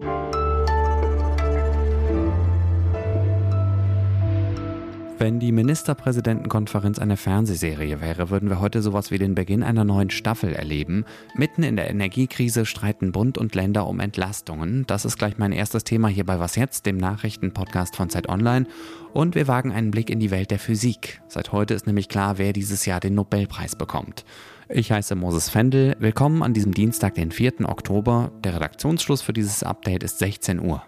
you Wenn die Ministerpräsidentenkonferenz eine Fernsehserie wäre, würden wir heute sowas wie den Beginn einer neuen Staffel erleben. Mitten in der Energiekrise streiten Bund und Länder um Entlastungen. Das ist gleich mein erstes Thema hier bei Was jetzt, dem Nachrichtenpodcast von Zeit Online. Und wir wagen einen Blick in die Welt der Physik. Seit heute ist nämlich klar, wer dieses Jahr den Nobelpreis bekommt. Ich heiße Moses Fendel. Willkommen an diesem Dienstag, den 4. Oktober. Der Redaktionsschluss für dieses Update ist 16 Uhr.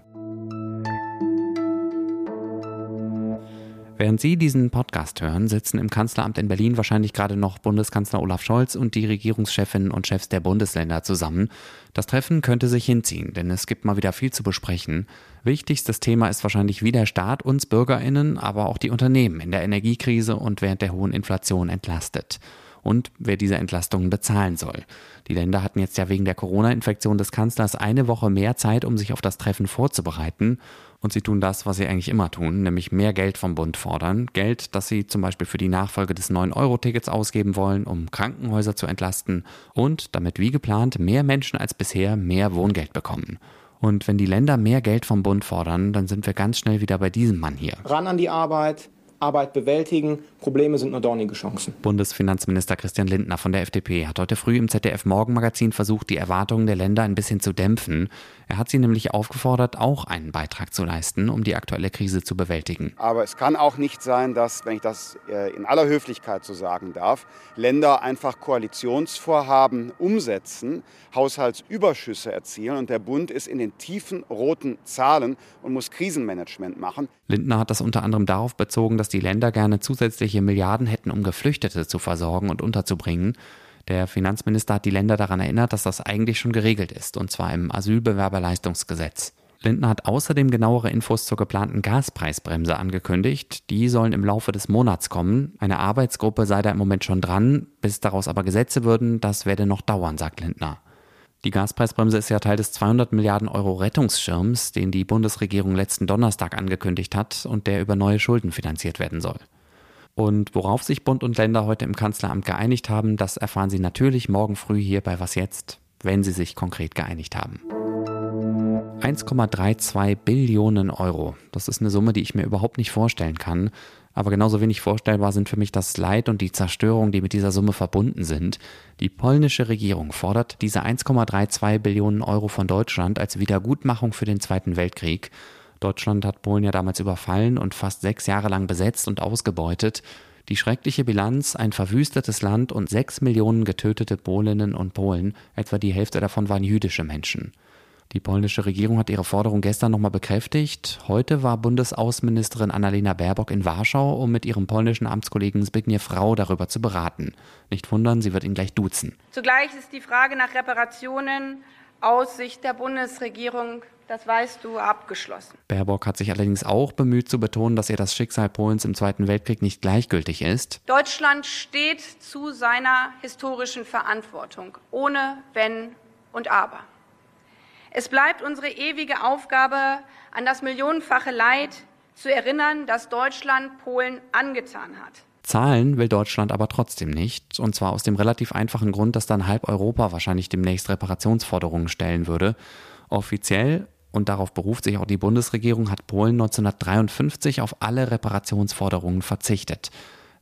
Während Sie diesen Podcast hören, sitzen im Kanzleramt in Berlin wahrscheinlich gerade noch Bundeskanzler Olaf Scholz und die Regierungschefinnen und Chefs der Bundesländer zusammen. Das Treffen könnte sich hinziehen, denn es gibt mal wieder viel zu besprechen. Wichtigstes Thema ist wahrscheinlich, wie der Staat uns Bürgerinnen, aber auch die Unternehmen in der Energiekrise und während der hohen Inflation entlastet und wer diese Entlastungen bezahlen soll. Die Länder hatten jetzt ja wegen der Corona-Infektion des Kanzlers eine Woche mehr Zeit, um sich auf das Treffen vorzubereiten. Und sie tun das, was sie eigentlich immer tun, nämlich mehr Geld vom Bund fordern. Geld, das sie zum Beispiel für die Nachfolge des 9-Euro-Tickets ausgeben wollen, um Krankenhäuser zu entlasten und damit wie geplant mehr Menschen als bisher mehr Wohngeld bekommen. Und wenn die Länder mehr Geld vom Bund fordern, dann sind wir ganz schnell wieder bei diesem Mann hier. Ran an die Arbeit, Arbeit bewältigen. Probleme sind nur dornige Chancen. Bundesfinanzminister Christian Lindner von der FDP hat heute früh im ZDF Morgenmagazin versucht, die Erwartungen der Länder ein bisschen zu dämpfen. Er hat sie nämlich aufgefordert, auch einen Beitrag zu leisten, um die aktuelle Krise zu bewältigen. Aber es kann auch nicht sein, dass, wenn ich das äh, in aller Höflichkeit so sagen darf, Länder einfach Koalitionsvorhaben umsetzen, Haushaltsüberschüsse erzielen und der Bund ist in den tiefen roten Zahlen und muss Krisenmanagement machen. Lindner hat das unter anderem darauf bezogen, dass die Länder gerne zusätzliche Milliarden hätten, um Geflüchtete zu versorgen und unterzubringen. Der Finanzminister hat die Länder daran erinnert, dass das eigentlich schon geregelt ist, und zwar im Asylbewerberleistungsgesetz. Lindner hat außerdem genauere Infos zur geplanten Gaspreisbremse angekündigt. Die sollen im Laufe des Monats kommen. Eine Arbeitsgruppe sei da im Moment schon dran. Bis daraus aber Gesetze würden, das werde noch dauern, sagt Lindner. Die Gaspreisbremse ist ja Teil des 200 Milliarden Euro Rettungsschirms, den die Bundesregierung letzten Donnerstag angekündigt hat und der über neue Schulden finanziert werden soll. Und worauf sich Bund und Länder heute im Kanzleramt geeinigt haben, das erfahren Sie natürlich morgen früh hier bei Was jetzt, wenn Sie sich konkret geeinigt haben. 1,32 Billionen Euro. Das ist eine Summe, die ich mir überhaupt nicht vorstellen kann. Aber genauso wenig vorstellbar sind für mich das Leid und die Zerstörung, die mit dieser Summe verbunden sind. Die polnische Regierung fordert diese 1,32 Billionen Euro von Deutschland als Wiedergutmachung für den Zweiten Weltkrieg. Deutschland hat Polen ja damals überfallen und fast sechs Jahre lang besetzt und ausgebeutet. Die schreckliche Bilanz, ein verwüstetes Land und sechs Millionen getötete Polinnen und Polen, etwa die Hälfte davon waren jüdische Menschen. Die polnische Regierung hat ihre Forderung gestern nochmal bekräftigt. Heute war Bundesaußenministerin Annalena Baerbock in Warschau, um mit ihrem polnischen Amtskollegen Zbigniew Frau darüber zu beraten. Nicht wundern, sie wird ihn gleich duzen. Zugleich ist die Frage nach Reparationen aus Sicht der Bundesregierung das weißt du, abgeschlossen. Baerbock hat sich allerdings auch bemüht zu betonen, dass ihr das Schicksal Polens im Zweiten Weltkrieg nicht gleichgültig ist. Deutschland steht zu seiner historischen Verantwortung, ohne Wenn und Aber. Es bleibt unsere ewige Aufgabe, an das millionenfache Leid zu erinnern, das Deutschland Polen angetan hat. Zahlen will Deutschland aber trotzdem nicht, und zwar aus dem relativ einfachen Grund, dass dann halb Europa wahrscheinlich demnächst Reparationsforderungen stellen würde. Offiziell und darauf beruft sich auch die Bundesregierung, hat Polen 1953 auf alle Reparationsforderungen verzichtet.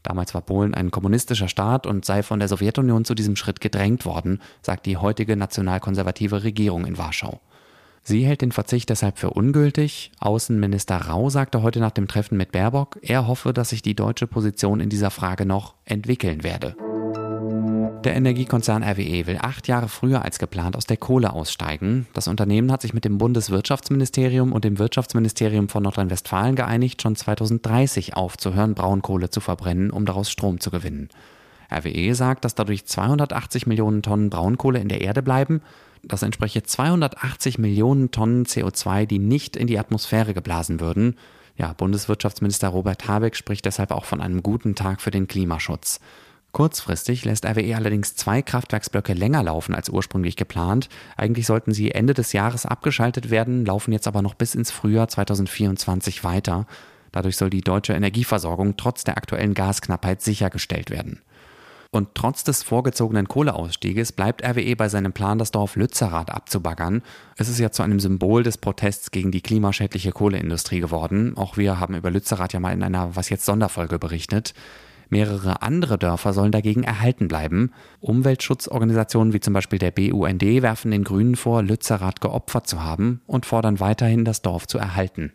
Damals war Polen ein kommunistischer Staat und sei von der Sowjetunion zu diesem Schritt gedrängt worden, sagt die heutige nationalkonservative Regierung in Warschau. Sie hält den Verzicht deshalb für ungültig. Außenminister Rau sagte heute nach dem Treffen mit Baerbock, er hoffe, dass sich die deutsche Position in dieser Frage noch entwickeln werde. Der Energiekonzern RWE will acht Jahre früher als geplant aus der Kohle aussteigen. Das Unternehmen hat sich mit dem Bundeswirtschaftsministerium und dem Wirtschaftsministerium von Nordrhein-Westfalen geeinigt, schon 2030 aufzuhören, Braunkohle zu verbrennen, um daraus Strom zu gewinnen. RWE sagt, dass dadurch 280 Millionen Tonnen Braunkohle in der Erde bleiben. Das entspreche 280 Millionen Tonnen CO2, die nicht in die Atmosphäre geblasen würden. Ja, Bundeswirtschaftsminister Robert Habeck spricht deshalb auch von einem guten Tag für den Klimaschutz. Kurzfristig lässt RWE allerdings zwei Kraftwerksblöcke länger laufen als ursprünglich geplant. Eigentlich sollten sie Ende des Jahres abgeschaltet werden, laufen jetzt aber noch bis ins Frühjahr 2024 weiter. Dadurch soll die deutsche Energieversorgung trotz der aktuellen Gasknappheit sichergestellt werden. Und trotz des vorgezogenen Kohleausstieges bleibt RWE bei seinem Plan, das Dorf Lützerath abzubaggern. Es ist ja zu einem Symbol des Protests gegen die klimaschädliche Kohleindustrie geworden. Auch wir haben über Lützerath ja mal in einer Was jetzt Sonderfolge berichtet. Mehrere andere Dörfer sollen dagegen erhalten bleiben. Umweltschutzorganisationen wie zum Beispiel der BUND werfen den Grünen vor, Lützerath geopfert zu haben und fordern weiterhin, das Dorf zu erhalten.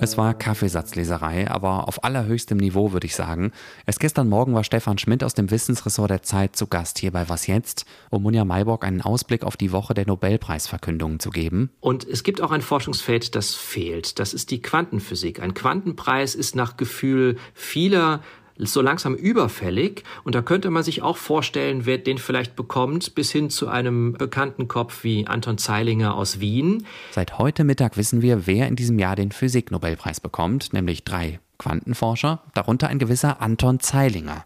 Es war Kaffeesatzleserei, aber auf allerhöchstem Niveau würde ich sagen. Erst gestern Morgen war Stefan Schmidt aus dem Wissensressort der Zeit zu Gast hier bei Was jetzt, um Munja Mayborg einen Ausblick auf die Woche der Nobelpreisverkündungen zu geben. Und es gibt auch ein Forschungsfeld, das fehlt. Das ist die Quantenphysik. Ein Quantenpreis ist nach Gefühl vieler so langsam überfällig. Und da könnte man sich auch vorstellen, wer den vielleicht bekommt, bis hin zu einem bekannten Kopf wie Anton Zeilinger aus Wien. Seit heute Mittag wissen wir, wer in diesem Jahr den Physiknobelpreis bekommt, nämlich drei Quantenforscher, darunter ein gewisser Anton Zeilinger.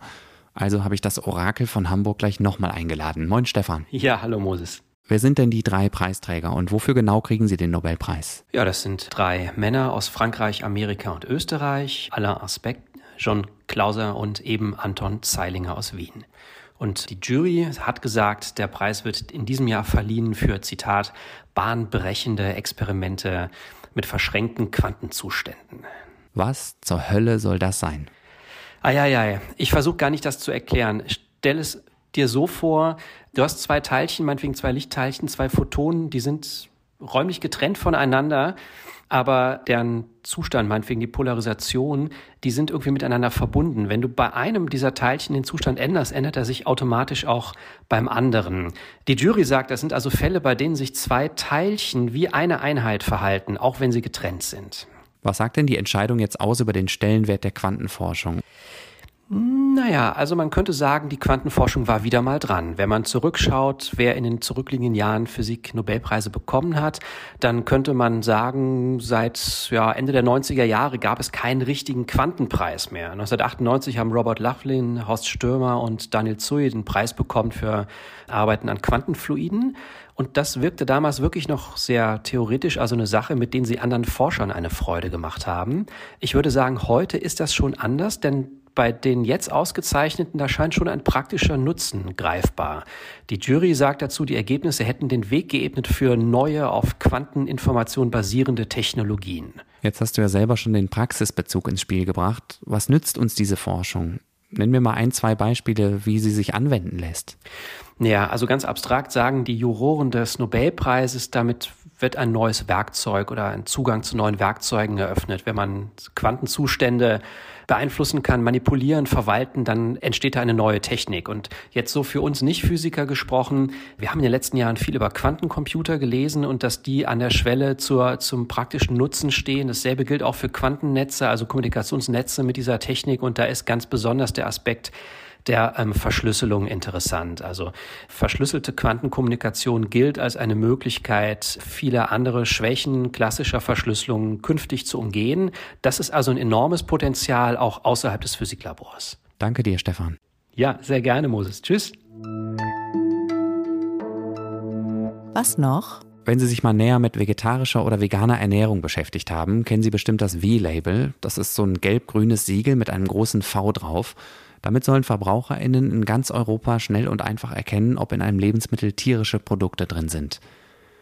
Also habe ich das Orakel von Hamburg gleich nochmal eingeladen. Moin Stefan. Ja, hallo Moses. Wer sind denn die drei Preisträger und wofür genau kriegen sie den Nobelpreis? Ja, das sind drei Männer aus Frankreich, Amerika und Österreich. Alain Aspect, John Klauser und eben Anton Zeilinger aus Wien. Und die Jury hat gesagt, der Preis wird in diesem Jahr verliehen für, Zitat, bahnbrechende Experimente mit verschränkten Quantenzuständen. Was zur Hölle soll das sein? Eieiei, ich versuche gar nicht das zu erklären. Stell es dir so vor, du hast zwei Teilchen, meinetwegen zwei Lichtteilchen, zwei Photonen, die sind räumlich getrennt voneinander aber deren Zustand, meinetwegen die Polarisation, die sind irgendwie miteinander verbunden. Wenn du bei einem dieser Teilchen den Zustand änderst, ändert er sich automatisch auch beim anderen. Die Jury sagt, das sind also Fälle, bei denen sich zwei Teilchen wie eine Einheit verhalten, auch wenn sie getrennt sind. Was sagt denn die Entscheidung jetzt aus über den Stellenwert der Quantenforschung? Naja, also man könnte sagen, die Quantenforschung war wieder mal dran. Wenn man zurückschaut, wer in den zurückliegenden Jahren Physik-Nobelpreise bekommen hat, dann könnte man sagen, seit ja, Ende der 90er Jahre gab es keinen richtigen Quantenpreis mehr. 1998 haben Robert Laughlin, Horst Stürmer und Daniel Zui den Preis bekommen für Arbeiten an Quantenfluiden. Und das wirkte damals wirklich noch sehr theoretisch, also eine Sache, mit denen sie anderen Forschern eine Freude gemacht haben. Ich würde sagen, heute ist das schon anders, denn bei den jetzt ausgezeichneten, da scheint schon ein praktischer Nutzen greifbar. Die Jury sagt dazu, die Ergebnisse hätten den Weg geebnet für neue, auf Quanteninformation basierende Technologien. Jetzt hast du ja selber schon den Praxisbezug ins Spiel gebracht. Was nützt uns diese Forschung? Nenn mir mal ein, zwei Beispiele, wie sie sich anwenden lässt. Ja, also ganz abstrakt sagen die Juroren des Nobelpreises, damit wird ein neues Werkzeug oder ein Zugang zu neuen Werkzeugen eröffnet. Wenn man Quantenzustände beeinflussen kann, manipulieren, verwalten, dann entsteht da eine neue Technik. Und jetzt so für uns Nicht-Physiker gesprochen, wir haben in den letzten Jahren viel über Quantencomputer gelesen und dass die an der Schwelle zur, zum praktischen Nutzen stehen. Dasselbe gilt auch für Quantennetze, also Kommunikationsnetze mit dieser Technik. Und da ist ganz besonders der Aspekt, der ähm, Verschlüsselung interessant. Also verschlüsselte Quantenkommunikation gilt als eine Möglichkeit, viele andere Schwächen klassischer Verschlüsselung künftig zu umgehen. Das ist also ein enormes Potenzial auch außerhalb des Physiklabors. Danke dir, Stefan. Ja, sehr gerne, Moses. Tschüss. Was noch? Wenn Sie sich mal näher mit vegetarischer oder veganer Ernährung beschäftigt haben, kennen Sie bestimmt das V-Label. Das ist so ein gelb-grünes Siegel mit einem großen V drauf. Damit sollen VerbraucherInnen in ganz Europa schnell und einfach erkennen, ob in einem Lebensmittel tierische Produkte drin sind.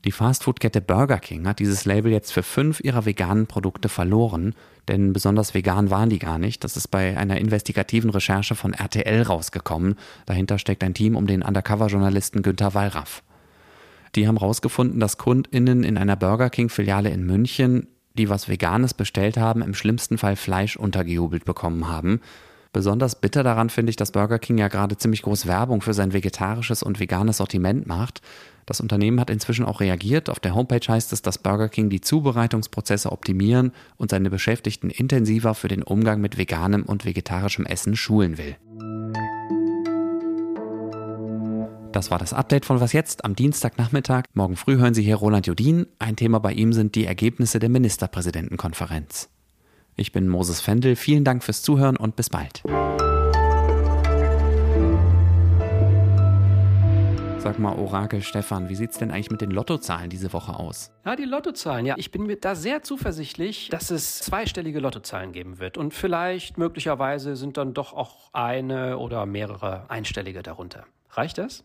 Die Fastfood-Kette Burger King hat dieses Label jetzt für fünf ihrer veganen Produkte verloren, denn besonders vegan waren die gar nicht. Das ist bei einer investigativen Recherche von RTL rausgekommen. Dahinter steckt ein Team um den Undercover-Journalisten Günter Wallraff. Die haben herausgefunden, dass KundInnen in einer Burger King-Filiale in München, die was Veganes bestellt haben, im schlimmsten Fall Fleisch untergejubelt bekommen haben. Besonders bitter daran finde ich, dass Burger King ja gerade ziemlich groß Werbung für sein vegetarisches und veganes Sortiment macht. Das Unternehmen hat inzwischen auch reagiert. Auf der Homepage heißt es, dass Burger King die Zubereitungsprozesse optimieren und seine Beschäftigten intensiver für den Umgang mit veganem und vegetarischem Essen schulen will. Das war das Update von Was jetzt am Dienstagnachmittag. Morgen früh hören Sie hier Roland Jodin. Ein Thema bei ihm sind die Ergebnisse der Ministerpräsidentenkonferenz. Ich bin Moses Fendel. Vielen Dank fürs Zuhören und bis bald. Sag mal, Orakel Stefan, wie sieht's denn eigentlich mit den Lottozahlen diese Woche aus? Ja, die Lottozahlen. Ja, ich bin mir da sehr zuversichtlich, dass es zweistellige Lottozahlen geben wird. Und vielleicht, möglicherweise, sind dann doch auch eine oder mehrere einstellige darunter. Reicht das?